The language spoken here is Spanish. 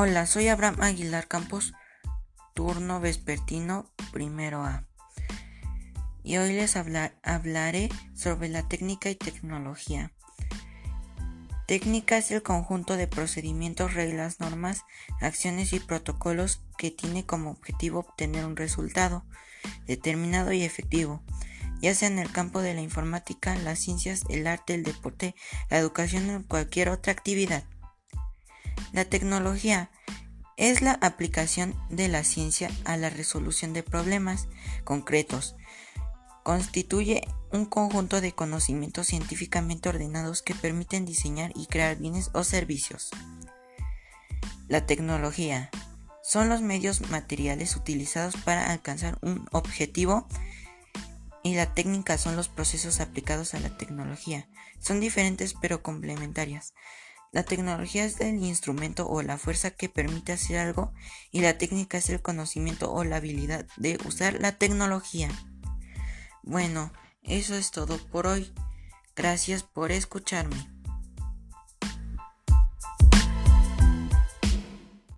Hola, soy Abraham Aguilar Campos, turno vespertino primero A. Y hoy les hablaré sobre la técnica y tecnología. Técnica es el conjunto de procedimientos, reglas, normas, acciones y protocolos que tiene como objetivo obtener un resultado determinado y efectivo, ya sea en el campo de la informática, las ciencias, el arte, el deporte, la educación o cualquier otra actividad. La tecnología es la aplicación de la ciencia a la resolución de problemas concretos. Constituye un conjunto de conocimientos científicamente ordenados que permiten diseñar y crear bienes o servicios. La tecnología son los medios materiales utilizados para alcanzar un objetivo y la técnica son los procesos aplicados a la tecnología. Son diferentes pero complementarias. La tecnología es el instrumento o la fuerza que permite hacer algo y la técnica es el conocimiento o la habilidad de usar la tecnología. Bueno, eso es todo por hoy. Gracias por escucharme.